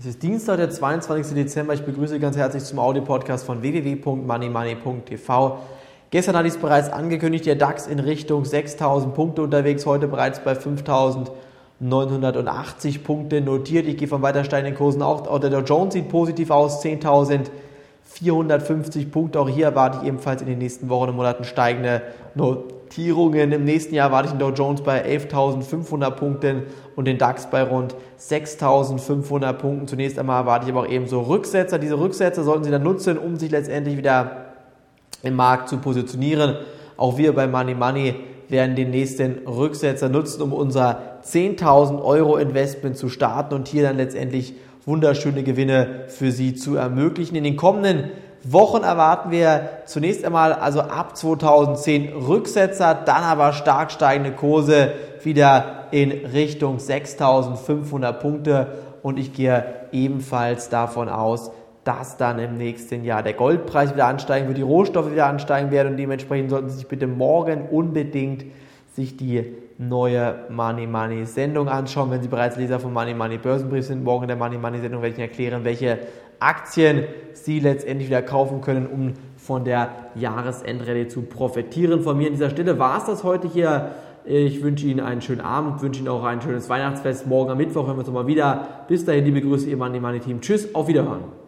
Es ist Dienstag, der 22. Dezember. Ich begrüße ganz herzlich zum Audio-Podcast von www.moneymoney.tv. Gestern hatte ich es bereits angekündigt, der DAX in Richtung 6000 Punkte unterwegs, heute bereits bei 5980 Punkte notiert. Ich gehe von weiter steigenden Kursen auch. Der Dow Jones sieht positiv aus, 10.450 Punkte. Auch hier erwarte ich ebenfalls in den nächsten Wochen und Monaten steigende Notierungen. Im nächsten Jahr warte ich den Dow Jones bei 11.500 Punkten und den DAX bei rund 6.500 Punkten. Zunächst einmal erwarte ich aber auch eben so Rücksetzer. Diese Rücksetzer sollten Sie dann nutzen, um sich letztendlich wieder im Markt zu positionieren. Auch wir bei Money Money werden den nächsten Rücksetzer nutzen, um unser 10.000 Euro Investment zu starten und hier dann letztendlich wunderschöne Gewinne für Sie zu ermöglichen. In den kommenden Wochen erwarten wir zunächst einmal also ab 2010 Rücksetzer, dann aber stark steigende Kurse wieder in Richtung 6500 Punkte und ich gehe ebenfalls davon aus, dass dann im nächsten Jahr der Goldpreis wieder ansteigen wird, die Rohstoffe wieder ansteigen werden und dementsprechend sollten Sie sich bitte morgen unbedingt sich die neue Money Money Sendung anschauen. Wenn Sie bereits Leser von Money Money Börsenbrief sind, morgen in der Money Money Sendung werde ich Ihnen erklären, welche Aktien Sie letztendlich wieder kaufen können, um von der Jahresendrallye zu profitieren. Von mir an dieser Stelle war es das heute hier. Ich wünsche Ihnen einen schönen Abend, wünsche Ihnen auch ein schönes Weihnachtsfest. Morgen am Mittwoch hören wir uns nochmal wieder. Bis dahin, liebe Grüße, Ihr Money Money Team. Tschüss, auf Wiederhören.